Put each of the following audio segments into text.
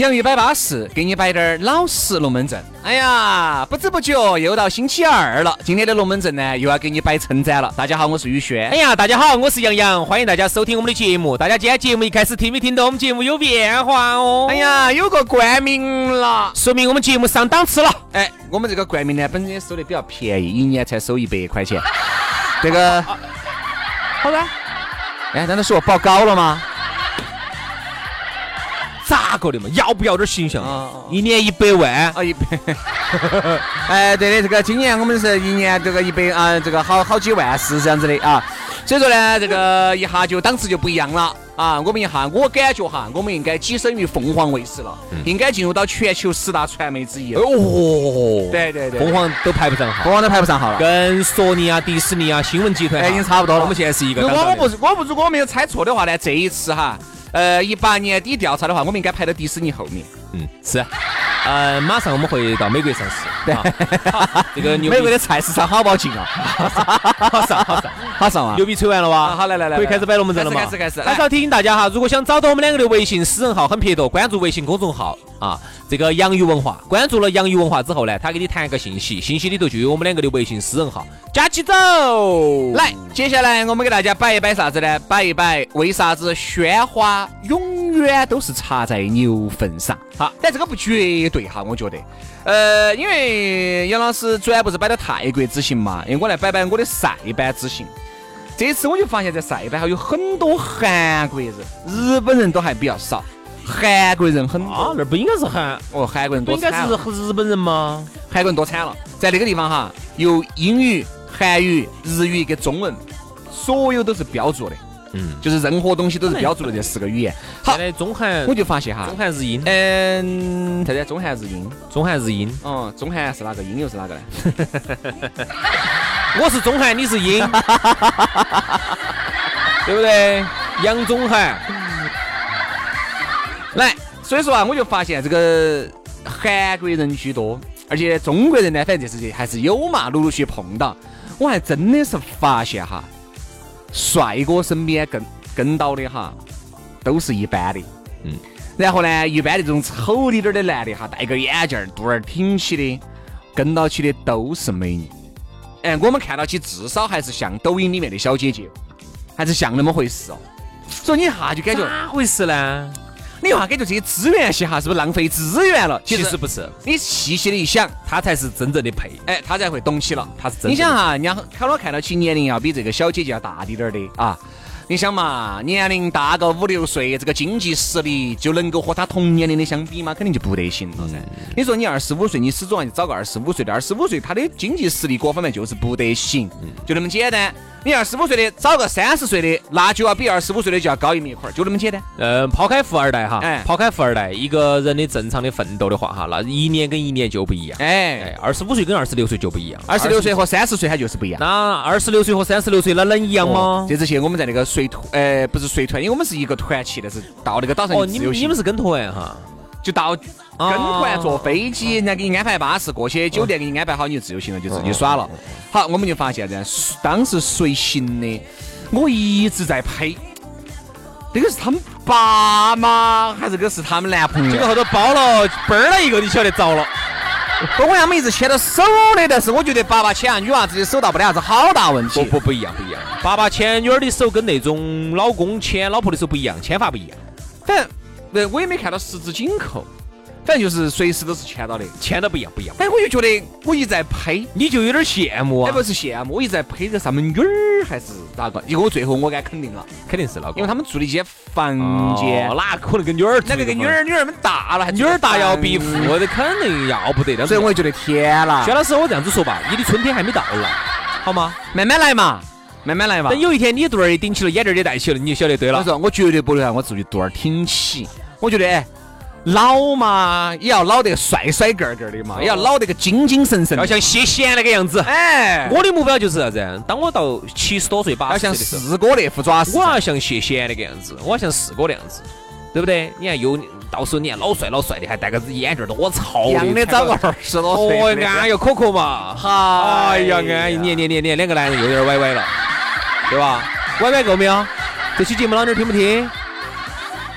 洋芋摆巴士，给你摆点儿老实龙门阵。哎呀，不知不觉又到星期二了，今天的龙门阵呢，又要给你摆称赞了。大家好，我是宇轩。哎呀，大家好，我是杨洋，欢迎大家收听我们的节目。大家今天节目一开始听没听到我们节目有变化哦？哎呀，有个冠名了，说明我们节目上档次了。哎，我们这个冠名呢，本身收的比较便宜，一年才收一百块钱。这个 好的。哎，难道是我报高了吗？咋个的嘛？要不要点形象？一年一百万啊！一百。哎，对的，这个今年我们是一年这个一百啊，这个好好几万是这样子的啊。所以说呢，这个一下就档次就不一样了啊。我们一下，我感觉哈，我们应该跻身于凤凰卫视了，应该进入到全球十大传媒之一。哦，对对对，凤凰都排不上号，凤凰都排不上号了，跟索尼啊、迪士尼啊、新闻集团已经差不多了。我们现在是一个。我不我不如果我没有猜错的话呢，这一次哈。呃，一八年底调查的话，我们应该排到迪士尼后面。嗯，是。呃，马上我们会到美国上市。对，这个 美国的菜市场好不好进啊？好上，好上，好上啊！牛逼吹完了哇？好，来来来，可以开始摆龙门阵了吗？开始开始。还是要提醒大家哈，如果想找到我们两个的微信私人号，很撇脱，关注微信公众号啊，这个洋芋文化。关注了洋芋文化之后呢，他给你弹一个信息，信息里头就有我们两个的微信私人号，加起走。来，接下来我们给大家摆一摆啥子呢？摆一摆为啥子鲜花永远都是插在牛粪上？好，但这个不绝对哈，我觉得。呃，因为杨老师昨天不是摆的泰国之行嘛，因为我来摆摆我的塞班之行。这次我就发现，在塞班哈有很多韩国人，日本人都还比较少，韩国人很多。那不应该是韩哦，韩国人多惨了。应该是日本人吗？韩国人多惨了，在那个地方哈，有英语、韩语、日语跟中文，所有都是标注的。嗯，就是任何东西都是标注的这四个语言。好，中韩我就发现哈，中韩日英。嗯，现在中韩日英，中韩日英。哦，中韩是哪个？英又是哪个呢？我是中韩，你是英，对不对？杨中韩。来，所以说啊，我就发现这个韩国人居多，而且中国人呢，反正这是还是有嘛，陆陆续碰到。我还真的是发现哈。帅哥身边跟跟到的哈，都是一般的，嗯，然后呢，一般的这种丑一点的男的哈，戴个眼镜，肚儿挺起的，跟到起的都是美女。哎，我们看到起至少还是像抖音里面的小姐姐，还是像那么回事哦。所以你一下就感觉咋回事呢？你一下感觉这些资源些哈，是不是浪费资源了？其实不是，你细细的一想，他才是真正的配，哎，他才会懂起了，他是真。你想哈，人家看到看到起年龄要比这个小姐姐要大滴点儿的啊。你想嘛，年龄大个五六岁，这个经济实力就能够和他同年龄的相比吗？肯定就不得行了噻。你说你二十五岁，你始终要找个二十五岁的，二十五岁他的经济实力各方面就是不得行，就那么简单。你二十五岁的找个三十岁的，那就要比二十五岁的就要高一米一块，就那么简单。嗯，抛开富二代哈，哎，抛开富二代，一个人的正常的奋斗的话哈，那一年跟一年就不一样。哎，二十五岁跟二十六岁就不一样，二十六岁和三十岁它就是不一样。那二十六岁和三十六岁那能一样吗？这之前我们在那个随团，呃，不是随团，因为我们是一个团去的，是到那个岛上。哦，你们你们是跟团哈？就到跟团坐飞机，人家给你安排巴士过去，酒店给你安排好，你就自由行了，就自己耍了。好，我们就发现这样，当时随行的，我一直在拍，这个是他们爸妈，还是这个是他们男朋友？这个后头包了嘣儿了一个，你晓得着了。不过他们一直牵到手的，但是我觉得爸爸牵女娃子的手倒不得啥子好大问题。不不不一样，不一样。爸爸牵女儿的手跟那种老公牵老婆的手不一样，牵法不一样。反正。那我也没看到十指紧扣，反正就是随时都是签到的。签到不一样不一样。哎，我就觉得我一直在呸，你就有点羡慕哎，啊不，是羡慕，我一直在呸这上面女儿还是咋个？结果最后我敢肯定了，肯定是老公，因为他们住的一间房间哦，哪可能跟女儿住那个跟女儿女儿们大了，还女儿大要比父，富的肯定要不得的。所以我就觉得天啦薛，老师，我这样子说吧，你的春天还没到来，好吗？慢慢来嘛，慢慢来嘛等。有一天你肚儿也顶起了，眼镜儿也戴起了，你就晓得对了。我说我绝对不能让我自己肚儿挺起，我觉得哎，老嘛也要老得帅帅个个的嘛，也要老得个精精神神，要像谢贤那个样子。哎，我的目标就是啥子？当我到七十多岁、八要像十岁的时候，四哥那副爪子我，要像谢贤那个样子，我要像四哥那样子，对不对？你看又到时候你看老帅老帅的，还戴个眼镜儿，多潮一样的长个。二十多岁安逸可可嘛。哎呀，安逸，你你你你两个男人又有点歪歪了，对吧？歪歪够没有？这期节目老妞儿听不听？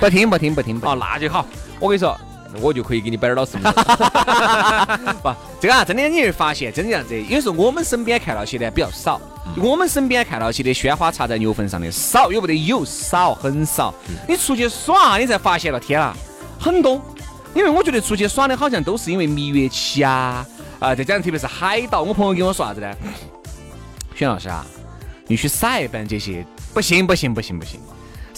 不听不听不听不听哦，那就好。我跟你说，我就可以给你摆点老实名。不，这个啊，真的你会发现，真的这样子。有时候我们身边看到些的比较少，我们身边看到些的鲜花插在牛粪上的少，有不得有少，很少。你出去耍，你才发现了，天啊，很多。因为我觉得出去耍的好像都是因为蜜月期啊，啊，再加上特别是海岛。我朋友跟我说啥子呢？轩老师啊，你去撒一般这些，不行不行不行不行。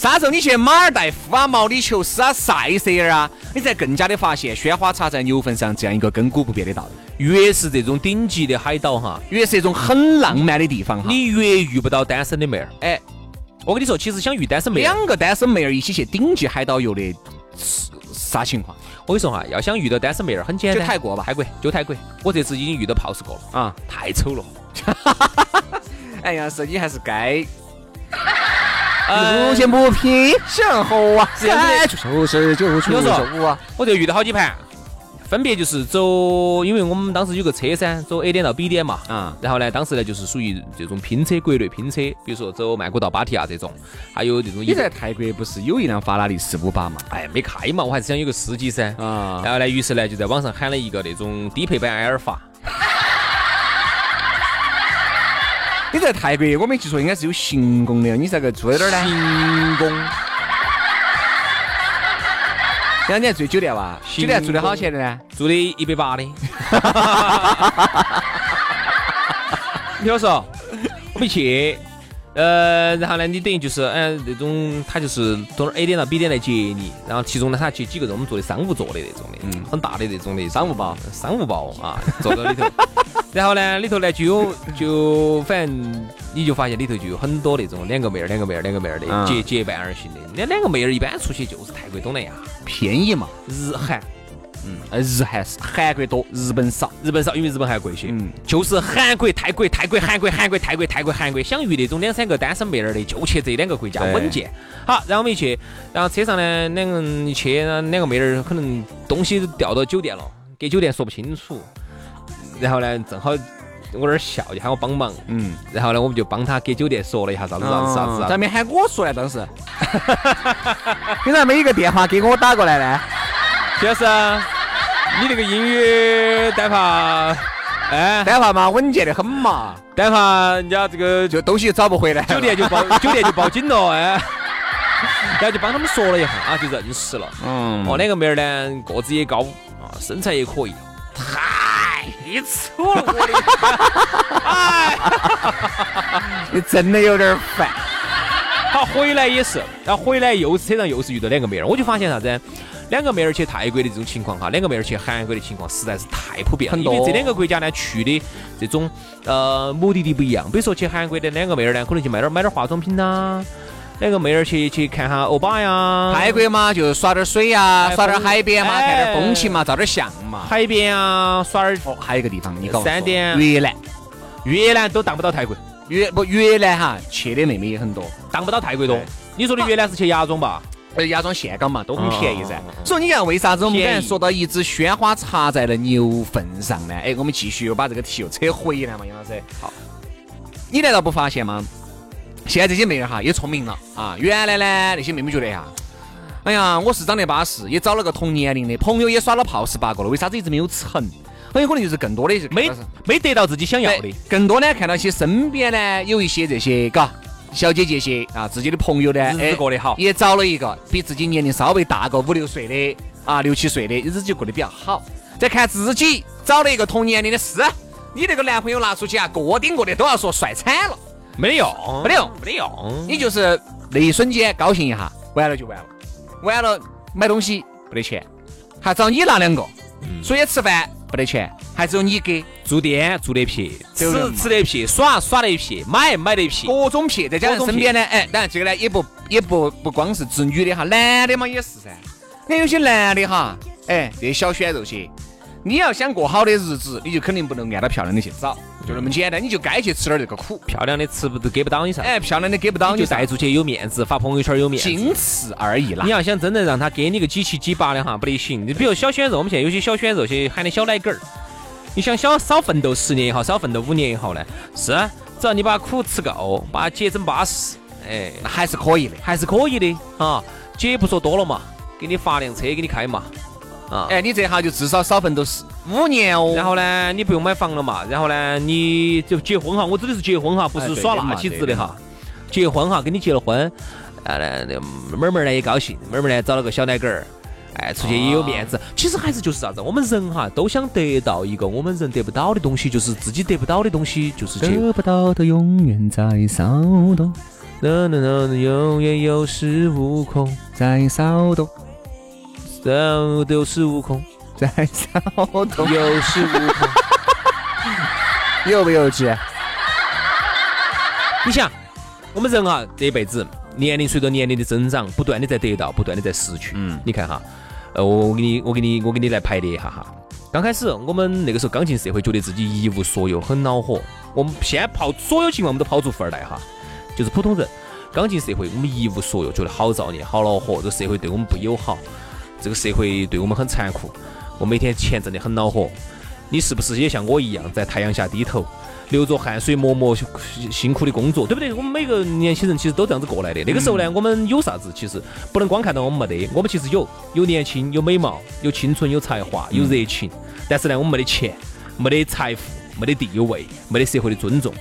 啥时候你去马尔代夫啊、毛里求斯啊、塞舌尔啊，你才更加的发现鲜花插在牛粪上这样一个亘古不变的道理。越是这种顶级的海岛哈，越是一种很浪漫的地方哈。你越遇不到单身的妹儿。哎，我跟你说，其实想遇单身妹儿，两个单身妹儿一起去顶级海岛游的，是啥情况我跟你说哈，要想遇到单身妹儿很简单，就泰国吧泰国就泰国。我这次已经遇到 pose 过了，啊？太丑了。哎呀，是你还是该呃不见不平向后啊，这样子该出手时就出有时候手啊。我就遇到好几盘，分别就是走，因为我们当时有个车噻，走 A 点到 B 点嘛。啊，然后呢，当时呢就是属于这种拼车，国内拼车，比如说走曼谷到芭提雅这种，还有这种你在泰国不是有一辆法拉利四五八嘛？哎没开嘛，我还是想有个司机噻。啊，然后呢，于是呢就在网上喊了一个那种低配版埃尔法，你在泰国，我没记错，应该是有行宫的。你这个住在哪儿呢？行宫。然后你还住酒店哇？酒店住的好钱的呢？住的一百八的。你听我说，我没去，呃，然后呢，你等于就是，嗯、那种他就是从 A 点到 B 点来接你，然后其中呢，他接几个人，我们坐的商务座的那种的，嗯，很大的那种的商务包，商务包啊，坐到里头。然后呢，里头呢就有就反正你就发现里头就有很多那种两个妹儿、两个妹儿、两个妹儿的嗯结结伴而行的。那两个妹儿一般出去就是泰国、东南亚、便宜嘛。日韩。嗯，呃日韩是韩国多，日本少。日本少，因为日本还贵些。嗯就是韩国、泰国、泰国、韩国、韩国、泰国、泰国、韩国，想遇那种两三个单身妹儿的，就去这两个国家稳健。好，然后我们一去，然后车上呢，两个人一去，两个妹儿可能东西掉到酒店了，给酒店说不清楚。然后呢，正好我那儿笑，就喊我帮忙。嗯，然后呢，我们就帮他给酒店说了一下啥子啥子啥子。咋没喊我说呢？当时，你咋没一个电话给我打过来呢？徐老师，你这个英语单怕，哎，单话嘛，稳健的很嘛，单怕人家这个就东西找不回来。酒店就报 酒店就报警了，哎，然后就帮他们说了一下啊，就认识了。嗯，哦，两个妹儿呢，个子也高啊，身材也可以，太丑了，我的。哎，你真的有点烦。好，回来也是，然后回来又是车上又是遇到两个妹儿，我就发现啥子？两个妹儿去泰国的这种情况哈，两个妹儿去韩国的情况实在是太普遍了，很多因为这两个国家呢去的这种呃目的地不一样。比如说去韩国的两个妹儿呢，可能去买点买点化妆品呐、两个妹儿去去看下欧巴呀，泰国嘛，就耍点水呀，哎耍点海边嘛，哎看点风情嘛，照点相嘛。海边啊，耍点哦，还有一个地方，你告诉我，三点越南，越南都当不到泰国，越不越南哈，去的妹妹也很多。当不到泰国多。你说的越南是去芽庄吧？呃，芽庄岘港嘛，都很便宜噻哦。所以你看，为啥子我们刚才说到一支鲜花插在了牛粪上呢？哎，我们继续又把这个题又扯回来嘛，杨老师。好，你难道不发现吗？现在这些妹儿哈也聪明了啊！原来呢，那些妹妹觉得呀，哎呀，我是长得巴适，也找了个同年龄的朋友，也耍了炮十八个了，为啥子一直没有成？很有可能就是更多的是没没得到自己想要的，更多呢看到些身边呢有一些这些嘎小姐姐些啊，自己的朋友呢，日子过得好也找了一个比自己年龄稍微大个五六岁的啊，六七岁的日子就过得比较好。再看自己找了一个同年龄的是，你那个男朋友拿出去啊，个顶个的都要说帅惨了，没得用，没得用，没得用。你就是那一瞬间高兴一下，完了就完了，完了买东西不得钱，还找你拿两个，出去吃饭不得钱，还只有你给，住店住得撇，吃吃得撇，耍耍得撇，买买得撇。各种撇，再加上身边呢，哎，当然这个呢也不也不不光是指女的哈，男的嘛也是噻。你看有些男的哈，哎，这些小鲜肉些，你要想过好的日子，你就肯定不能按到漂亮的去找，就那么简单，你就该去吃点这个苦。漂亮的吃不都给不到你噻，哎，漂亮的给不到你就带出去有面子，发朋友圈有面子。仅此而已啦你。要想真正让他给你个几七几八的哈，不得行。你比如小鲜肉，我们现在有些小鲜肉些喊的小奶狗儿，你想小少奋斗十年也好，少奋斗五年也好呢，是，只要你把苦吃够，把姐整巴适，哎，那还是可以的。还是可以的啊。姐不说多了嘛，给你发辆车给你开嘛，啊，哎，你这下就至少少奋斗十五年哦。然后呢，你不用买房了嘛，然后呢，你就结婚哈，我指的是结婚哈，不是耍那起子的哈。结婚哈，跟你结了婚，啊，那那妹妹儿呢也高兴，妹妹儿呢找了个小奶狗儿，哎，出去也有面子。其实还是就是啥子，我们人哈都想得到一个我们人得不到的东西，就是自己得不到的东西，就是得。不到的永远在骚动，那那那永远有恃无恐，在骚动，都有恃无恐，在骚动，有恃无恐。幼不幼稚？你想，我们人啊，这一辈子年龄随着年龄的增长，不断的在得到，不断的在失去。嗯你看哈，呃，我我给你，我给你，我给你来排列一下哈。刚开始我们那个时候刚进社会，觉得自己一无所有，很恼火。我们先抛所有情况，我们都抛出富二代哈，就是普通人。刚进社会，我们一无所有，觉得好造孽，好恼火，这社会对我们不友好，这个社会对我们很残酷。我每天钱挣得很恼火，你是不是也像我一样，在太阳下低头，流着汗水默默辛苦的工作，对不对？我们每个年轻人其实都这样子过来的。那个时候呢，我们有啥子？其实不能光看到我们没得，我们其实有，有年轻，有美貌，有青春，有才华，有热情。但是呢，我们没得钱，没得财富，没得地位，没得社会的尊重。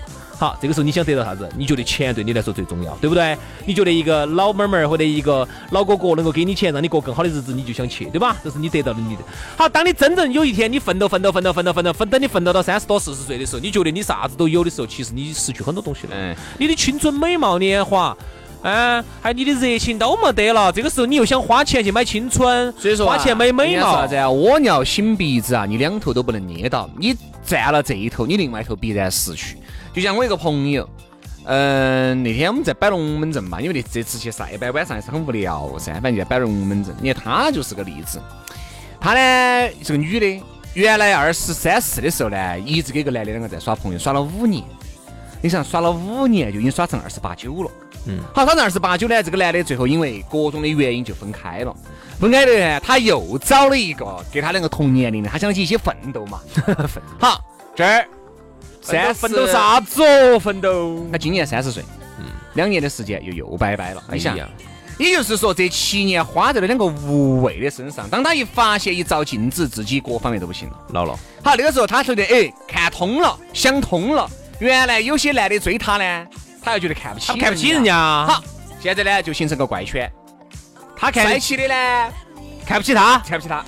好，这个时候你想得到啥子？你觉得钱对你来说最重要，对不对？你觉得一个老妹妹儿或者一个老哥哥能够给你钱，让你过更好的日子，你就想去，对吧？这是你得到的你的。好，当你真正有一天你奋斗奋斗奋斗奋斗奋斗奋，等你奋斗到三十多四十岁的时候，你觉得你啥子都有的时候，其实你失去很多东西了。嗯，你的青春美貌年华。嗯，还有你的热情都没得了，这个时候你又想花钱去买青春，所以说花钱买美貌啥子，啊？蜗鸟擤鼻子啊，你两头都不能捏到，你占了这一头，你另外一头必然失去。就像我一个朋友，嗯、那天我们在摆龙门阵嘛，因为那这次去塞班晚上还是很无聊噻，反正就在摆龙门阵。你看她就是个例子，她呢是个女的，原来二十三四的时候呢，一直跟一个男的两个在耍朋友，耍了五年。你想耍了五年，就已经耍成二十八九了。嗯，好，耍成二十八九呢，这个男的最后因为各种的原因就分开了。分开的呢，他又找了一个跟他两个同年龄的，他想起一起奋斗嘛。好，这儿三奋斗啥子哦？奋斗，他今年三十岁，嗯，两年的时间又又拜拜了。你想哎，呀也就是说这七年花在了两个无谓的身上。当他一发现一照镜子，自己各方面都不行了。老了，好，那个时候他觉得，哎，看通了，想通了。原来有些男的追她呢，他又觉得看不起，看不起人。家，好，现在呢就形成个怪圈。他看帅气的呢看不起他，看不起他，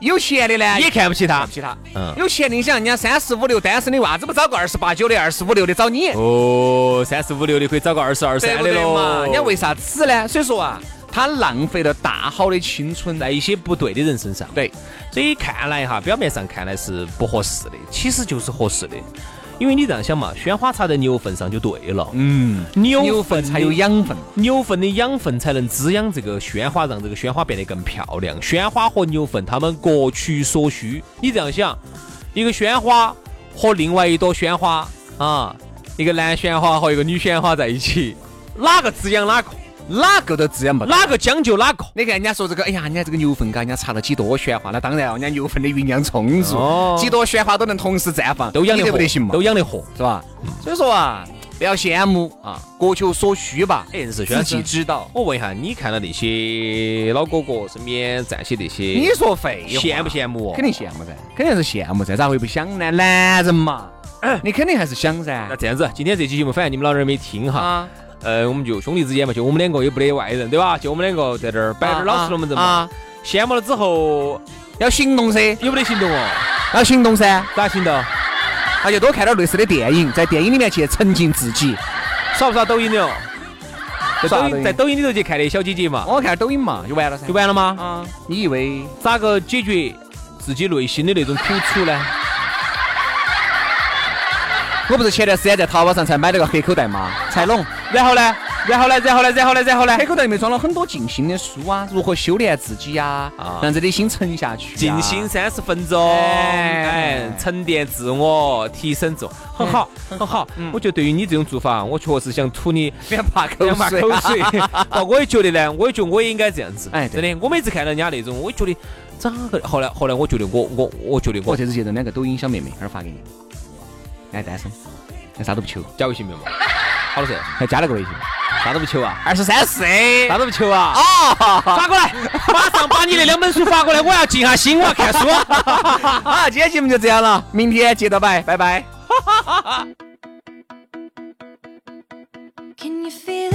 有钱的呢也看不起他看不。起他。嗯有钱的你想人家三十五六单身的，为啥子不找个二十八九的、二十五六的找你？哦，三十五六的可以找个二十二三的喽嘛？人家为啥子呢？所以说啊，他浪费了大好的青春。在一些不对的人身上。对，所以看来哈，表面上看来是不合适的，其实就是合适的。因为你这样想嘛，鲜花插在牛粪上就对了。嗯，牛牛粪才有养分。牛粪的养分才能滋养这个鲜花，让这个鲜花变得更漂亮。鲜花和牛粪，它们各取所需。你这样想，一个鲜花和另外一朵鲜花啊，一个男鲜花和一个女鲜花在一起，哪个滋养哪个？哪个都滋养不。哪个讲究哪个？你看人家说这个，哎呀，人家这个牛粪，嘎，人家插了几朵鲜花，那当然哦，人家牛粪的营养充足，哦几朵鲜花都能同时绽放，都养得活得不得行嘛？都养得活。是吧？所以说啊，不要羡慕啊，各求所需吧，哎，是自己知道。我问一下，你看到那些老哥哥身边站起那些，你说废话，羡不羡慕哦？肯定羡慕噻，肯定是羡慕噻，咋会不想呢？男人嘛，你肯定还是想噻那。这样子，今天这期节目反正你们老人没听哈，啊，呃，我们就兄弟之间嘛，就我们两个也不得外人，对吧？就我们两个在这儿摆点儿老实龙门阵嘛。啊，羡慕了之后要行动噻，有没得行动哦？要行动噻，咋行动？那就多看点类似的电影，在电影里面去沉浸自己。刷不刷抖音的哦？在抖音在抖音里头去看那小姐姐嘛，我看抖音嘛，就完了噻就。完了吗？啊，你以为咋个解决自己内心的那种苦楚呢？我不是前段时间在淘宝上才买了个黑口袋吗？彩龙，然后呢？然后呢？然后呢？然后呢？然后呢黑？口袋里面装了很多静心的书啊，如何修炼自己呀、啊让自己的心沉下去、静心。三十分钟，哎哎，沉淀自我，提升自我，很好，很好。我觉得对于你这种做法，我确实想吐你 两把口水，口水。哦，我也觉得呢，我也觉得我也应该这样子。哎真的，我每次看到人家那种，我觉得咋个？后来后来，我觉得我我我觉得我我这次去弄两个抖音小妹妹，一会儿发给你。哎，单身，还啥都不求，加微信没有嘛？好多岁，还加了个微信，啥都不求啊，二十三四。啥都不求啊。啊，发过来，马上把你那两本书发过来，我要静下心，我要看书。好，今天节目就这样了，明天接着摆，拜拜。Can you feel